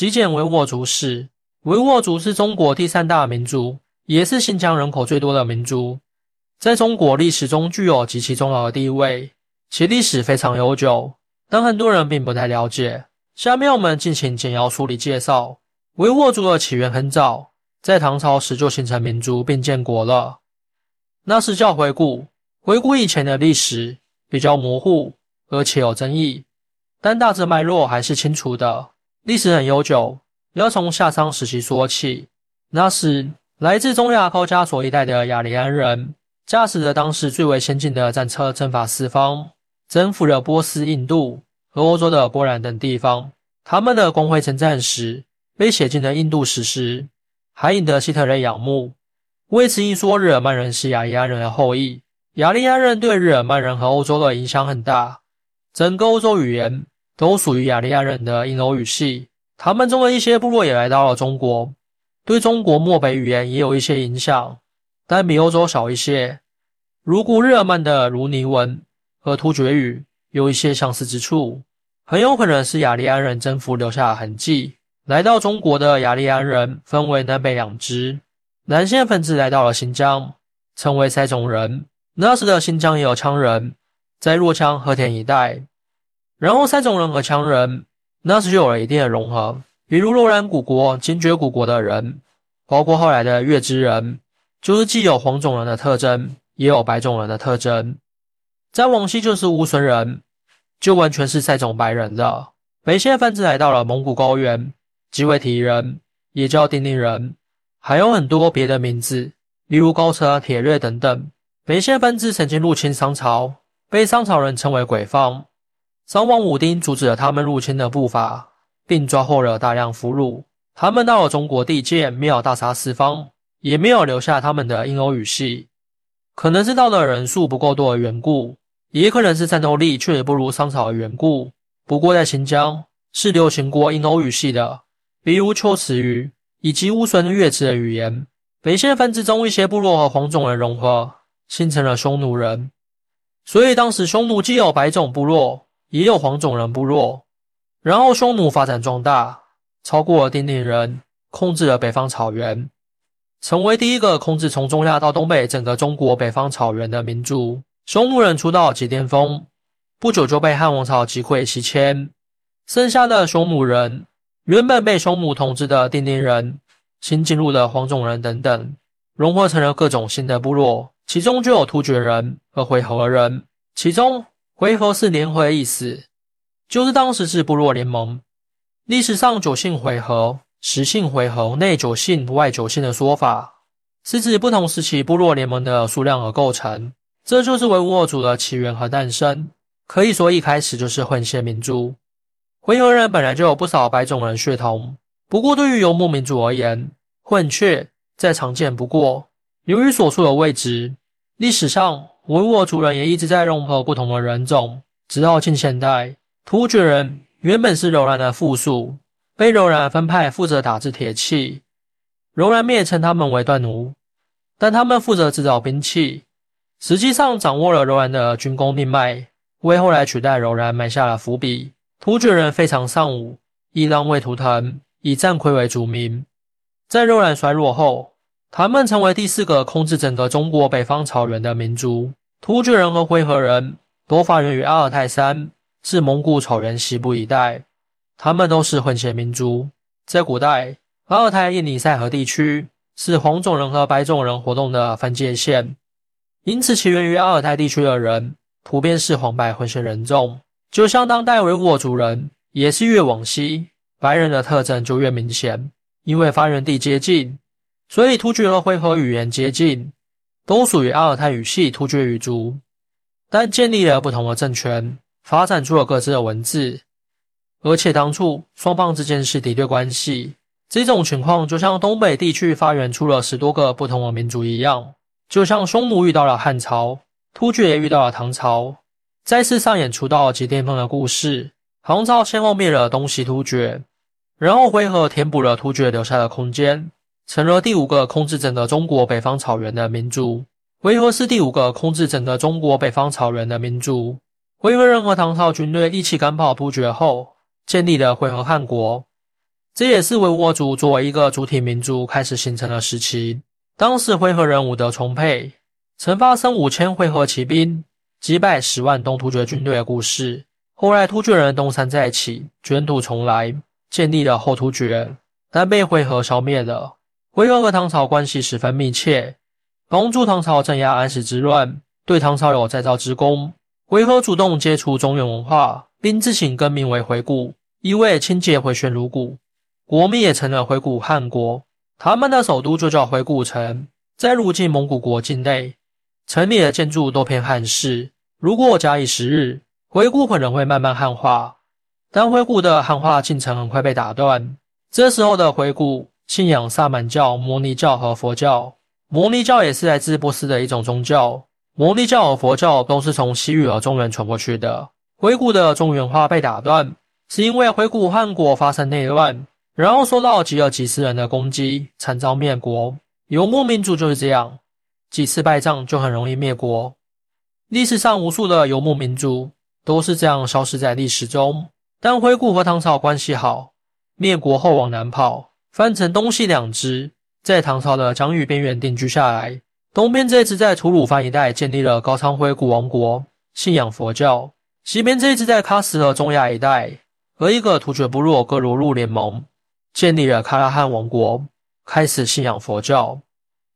极简维吾尔族史。维吾尔族是中国第三大民族，也是新疆人口最多的民族，在中国历史中具有极其重要的地位，其历史非常悠久，但很多人并不太了解。下面我们进行简要梳理介绍。维吾尔族的起源很早，在唐朝时就形成民族并建国了，那是叫回顾。回顾以前的历史比较模糊，而且有争议，但大致脉络还是清楚的。历史很悠久。要从夏商时期说起，那时来自中亚高加索一带的雅利安人，驾驶着当时最为先进的战车征伐四方，征服了波斯、印度和欧洲的波兰等地方。他们的光辉征战史被写进了印度史诗，还引得希特勒仰慕。为此一说，日耳曼人是雅利安人的后裔。雅利安人对日耳曼人和欧洲的影响很大，整个欧洲语言都属于雅利安人的印欧语系。他们中的一些部落也来到了中国，对中国漠北语言也有一些影响，但比欧洲少一些。如古日耳曼的卢尼文和突厥语有一些相似之处，很有可能是雅利安人征服留下的痕迹。来到中国的雅利安人分为南北两支，南线分支来到了新疆，称为塞种人。那时的新疆也有羌人，在若羌和田一带，然后塞种人和羌人。那时就有了一定的融合，比如洛然古国、精绝古国的人，包括后来的月之人，就是既有黄种人的特征，也有白种人的特征。再往西就是乌孙人，就完全是赛种白人的。北线分支来到了蒙古高原，即为提人，也叫丁丁人，还有很多别的名字，例如高车、铁瑞等等。北线分支曾经入侵商朝，被商朝人称为鬼方。商王武丁阻止了他们入侵的步伐，并抓获了大量俘虏。他们到了中国地界，没有大杀四方，也没有留下他们的印欧语系。可能是到的人数不够多的缘故，也可能是战斗力确实不如商朝的缘故。不过在新疆是流行过印欧语系的，比如秋词语以及乌孙月支的语言。北线分支中一些部落和黄种人融合，形成了匈奴人。所以当时匈奴既有白种部落。也有黄种人部落，然后匈奴发展壮大，超过了丁丁人，控制了北方草原，成为第一个控制从中亚到东北整个中国北方草原的民族。匈奴人出道即巅峰，不久就被汉王朝击溃西迁，剩下的匈奴人，原本被匈奴统治的丁丁人，新进入的黄种人等等，融合成了各种新的部落，其中就有突厥人和回纥人，其中。回纥是联合的意思，就是当时是部落联盟。历史上九姓回纥、十姓回纥、内九姓、外九姓的说法，是指不同时期部落联盟的数量而构成。这就是维吾尔族的起源和诞生。可以说一开始就是混血民族。回纥人本来就有不少白种人血统，不过对于游牧民族而言，混血再常见不过。由于所处的位置，历史上。维吾尔族人也一直在融合不同的人种，直到近现代。突厥人原本是柔然的附属，被柔然分派负责打制铁器。柔然灭称他们为段奴，但他们负责制造兵器，实际上掌握了柔然的军功命脉，为后来取代柔然埋下了伏笔。突厥人非常尚武，以狼为图腾，以战魁为主名。在柔然衰落后，他们成为第四个控制整个中国北方草原的民族。突厥人和回纥人都发源于阿尔泰山，是蒙古草原西部一带。他们都是混血民族。在古代，阿尔泰印尼塞河地区是黄种人和白种人活动的分界线，因此起源于阿尔泰地区的人普遍是黄白混血人种。就像当代维吾尔族人也是越往西，白人的特征就越明显，因为发源地接近。所以，突厥和回纥语言接近，都属于阿尔泰语系突厥语族，但建立了不同的政权，发展出了各自的文字，而且当初双方之间是敌对关系。这种情况就像东北地区发源出了十多个不同的民族一样，就像匈奴遇到了汉朝，突厥也遇到了唐朝，再次上演出道即巅峰的故事。唐朝先后灭了东西突厥，然后回合填补了突厥留下的空间。成了第五个控制整个中国北方草原的民族。维和是第五个控制整个中国北方草原的民族。回纥人和唐朝军队一起赶跑突厥后，建立了回纥汗国。这也是维吾尔族作为一个主体民族开始形成的时期。当时回纥人武德充沛，曾发生五千回合骑兵击败十万东突厥军队的故事。后来突厥人东山再起，卷土重来，建立了后突厥，但被回纥消灭了。回纥和唐朝关系十分密切，帮助唐朝镇压安史之乱，对唐朝有再造之功。回纥主动接触中原文化，并自行更名为回鹘，意味清洁回旋如故。国名也成了回鹘汗国。他们的首都就叫回鹘城，在如今蒙古国境内，城里的建筑都偏汉式。如果假以时日，回鹘可能会慢慢汉化，但回鹘的汉化进程很快被打断。这时候的回鹘信仰萨满教、摩尼教和佛教。摩尼教也是来自波斯的一种宗教。摩尼教和佛教都是从西域和中原传过去的。回鹘的中原化被打断，是因为回鹘汗国发生内乱。然后受到吉尔吉斯人的攻击，惨遭灭国。游牧民族就是这样，几次败仗就很容易灭国。历史上无数的游牧民族都是这样消失在历史中。但回鹘和唐朝关系好，灭国后往南跑，分成东西两支，在唐朝的疆域边缘定居下来。东边这支在吐鲁番一带建立了高昌辉古王国，信仰佛教；西边这支在喀什和中亚一带和一个突厥部落各罗入联盟。建立了喀拉汗王国，开始信仰佛教。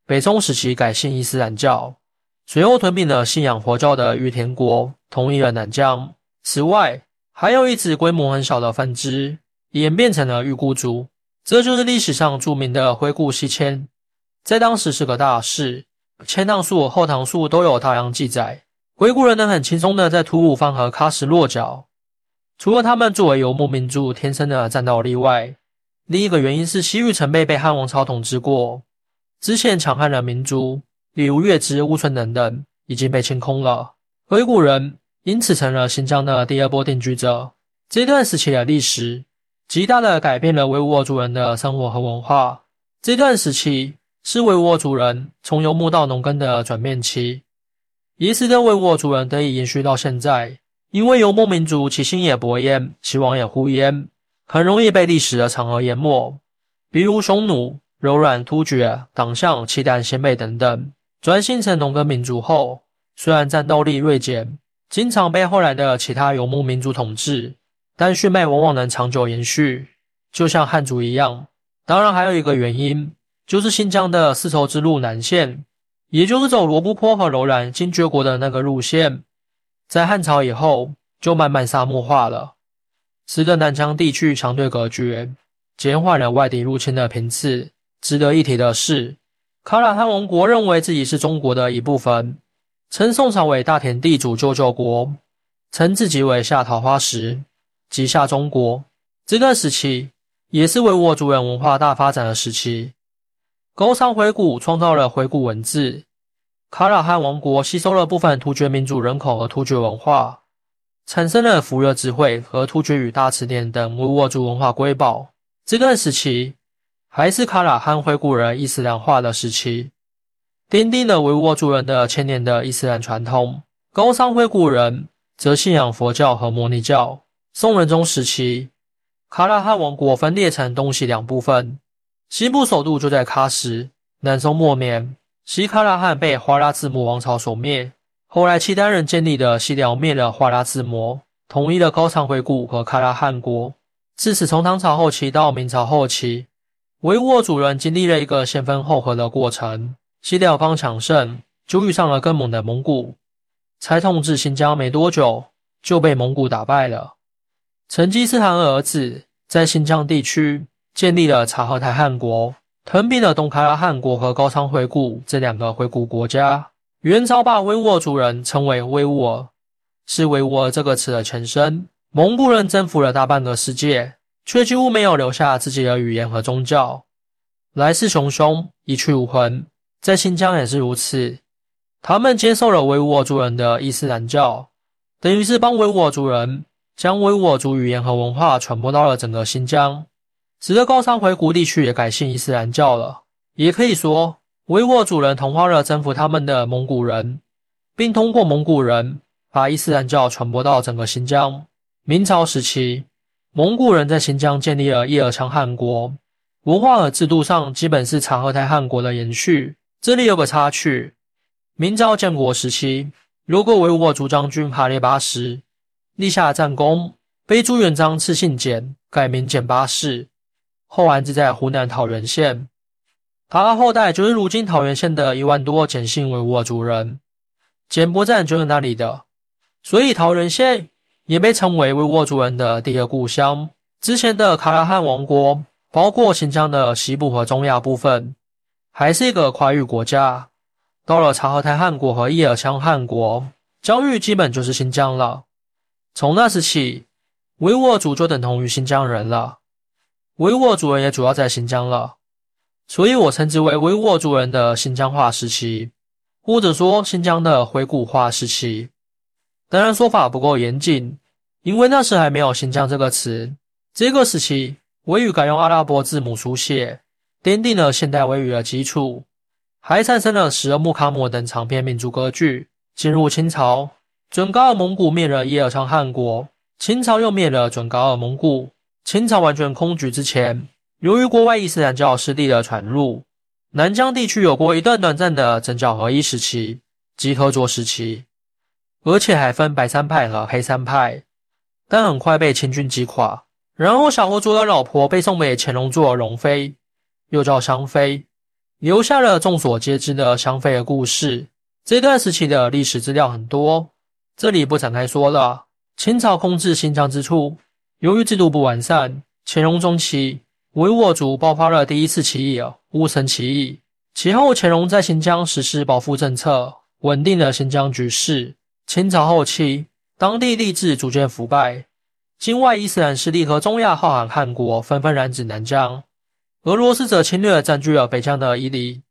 北宋时期改信伊斯兰教，随后吞并了信仰佛教的玉田国，统一了南疆。此外，还有一支规模很小的分支，演变成了玉孤族。这就是历史上著名的回鹘西迁，在当时是个大事。前唐书、后唐书都有大量记载。回鹘人能很轻松的在吐鲁番和喀什落脚，除了他们作为游牧民族天生的战斗力外，另一个原因是西域曾被被汉王朝统治过，之前强悍的民族，例如月支、乌村等等，已经被清空了。回鹘人因此成了新疆的第二波定居者。这段时期的历史，极大的改变了维吾尔族人的生活和文化。这段时期是维吾尔族人从游牧到农耕的转变期，也使得维吾尔族人得以延续到现在。因为游牧民族其心也勃焉，其王也忽焉。很容易被历史的长河淹没，比如匈奴、柔软突厥、党项、契丹、鲜卑等等。转型成农耕民族后，虽然战斗力锐减，经常被后来的其他游牧民族统治，但血脉往往能长久延续，就像汉族一样。当然，还有一个原因，就是新疆的丝绸之路南线，也就是走罗布泊和柔然金爵国的那个路线，在汉朝以后就慢慢沙漠化了。使得南疆地区相对隔绝，减缓了外敌入侵的频次。值得一提的是，卡拉汉王国认为自己是中国的一部分，称宋朝为大田地主舅舅国，称自己为下桃花石，即下中国。这段时期也是维吾尔族人文化大发展的时期。高昌回鹘创造了回鹘文字，卡拉汗王国吸收了部分突厥民族人口和突厥文化。产生了福热智慧和突厥语大词典等维吾尔族文化瑰宝。这段时期还是卡拉汗回鹘人伊斯兰化的时期，奠定了维吾尔族人的千年的伊斯兰传统。高昌回鹘人则信仰佛教和摩尼教。宋仁宗时期，喀拉汗王国分裂成东西两部分，西部首都就在喀什。南宋末年，西喀拉汗被花剌子模王朝所灭。后来，契丹人建立的西辽灭了花剌子模，统一了高昌回鹘和喀拉汗国。自此，从唐朝后期到明朝后期，维吾尔族人经历了一个先分后合的过程。西辽方强盛，就遇上了更猛的蒙古，才统治新疆没多久，就被蒙古打败了。成吉思汗儿子在新疆地区建立了察合台汗国，吞并了东喀拉汗国和高昌回鹘这两个回鹘国家。元朝把维吾尔族人称为维吾尔，是维吾尔这个词的前身。蒙古人征服了大半个世界，却几乎没有留下自己的语言和宗教，来势汹汹，一去无痕。在新疆也是如此，他们接受了维吾尔族人的伊斯兰教，等于是帮维吾尔族人将维吾尔族语言和文化传播到了整个新疆，使得高昌回鹘地区也改信伊斯兰教了。也可以说。维吾尔族人同化了征服他们的蒙古人，并通过蒙古人把伊斯兰教传播到整个新疆。明朝时期，蒙古人在新疆建立了叶尔羌汗国，文化和制度上基本是察合台汗国的延续。这里有个插曲：明朝建国时期，有个维吾尔族将军哈列巴什立下战功，被朱元璋赐姓简，改名简八世，后安置在湖南桃源县。他的后代就是如今桃源县的一万多简姓维吾尔族人。柬埔寨就是那里的，所以桃源县也被称为维吾尔族人的第二故乡。之前的卡拉汗王国，包括新疆的西部和中亚部分，还是一个跨域国家。到了察合台汗国和叶尔羌汗国，疆域基本就是新疆了。从那时起，维吾尔族就等同于新疆人了。维吾尔族人也主要在新疆了，所以我称之为维吾尔族人的新疆化时期。或者说新疆的回古化时期，当然说法不够严谨，因为那时还没有“新疆”这个词。这个时期，维语改用阿拉伯字母书写，奠定了现代维语的基础，还产生了《十二木卡姆》等长篇民族歌剧。进入清朝，准噶尔蒙古灭了叶尔羌汗国，清朝又灭了准噶尔蒙古。清朝完全空局之前，由于国外伊斯兰教势力的传入。南疆地区有过一段短暂的政教合一时期及合作时期，而且还分白山派和黑山派，但很快被清军击垮。然后小国主的老婆被送给乾隆做容妃，又叫香妃，留下了众所皆知的香妃的故事。这段时期的历史资料很多，这里不展开说了。清朝控制新疆之初，由于制度不完善，乾隆中期。维吾尔族爆发了第一次起义——乌森起义。其后，乾隆在新疆实施保护政策，稳定了新疆局势。清朝后期，当地吏治逐渐腐败，境外伊斯兰势力和中亚浩瀚汗国纷纷染指南疆。俄罗斯则侵略占据了北疆的伊犁。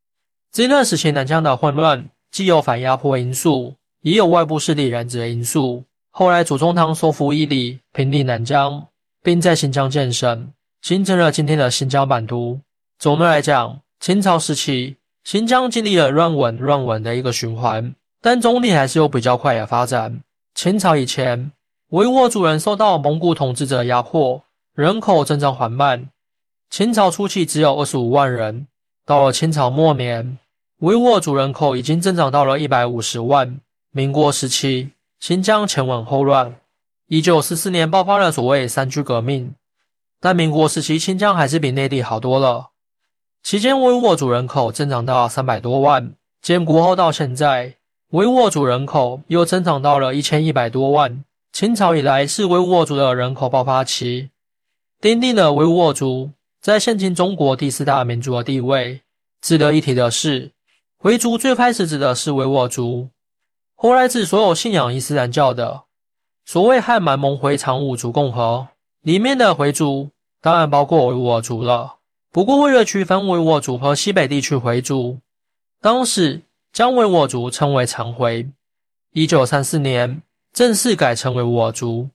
这段时期，南疆的混乱既有反压迫因素，也有外部势力染指的因素。后来，左宗棠收复伊犁，平定南疆，并在新疆建省。形成了今天的新疆版图。总的来讲，清朝时期新疆经历了乱稳乱稳的一个循环，但总体还是有比较快的发展。秦朝以前，维吾尔族人受到蒙古统治者的压迫，人口增长缓慢。秦朝初期只有二十五万人，到了清朝末年，维吾尔族人口已经增长到了一百五十万。民国时期，新疆前稳后乱，一九四四年爆发了所谓三区革命。但民国时期，新疆还是比内地好多了。期间，维吾尔族人口增长到三百多万。建国后到现在，维吾尔族人口又增长到了一千一百多万。清朝以来是维吾尔族的人口爆发期，奠定了维吾尔族在现今中国第四大民族的地位。值得一提的是，回族最开始指的是维吾尔族，后来自所有信仰伊斯兰教的。所谓汉满蒙回藏五族共和。里面的回族当然包括维吾尔族了。不过，为了区分维吾尔族和西北地区回族，当时将维吾尔族称为长回。一九三四年正式改成维吾尔族，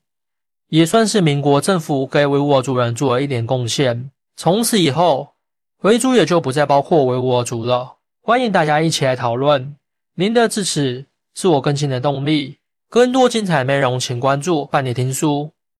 也算是民国政府给维吾尔族人做了一点贡献。从此以后，回族也就不再包括维吾尔族了。欢迎大家一起来讨论，您的支持是我更新的动力。更多精彩内容，请关注伴你听书。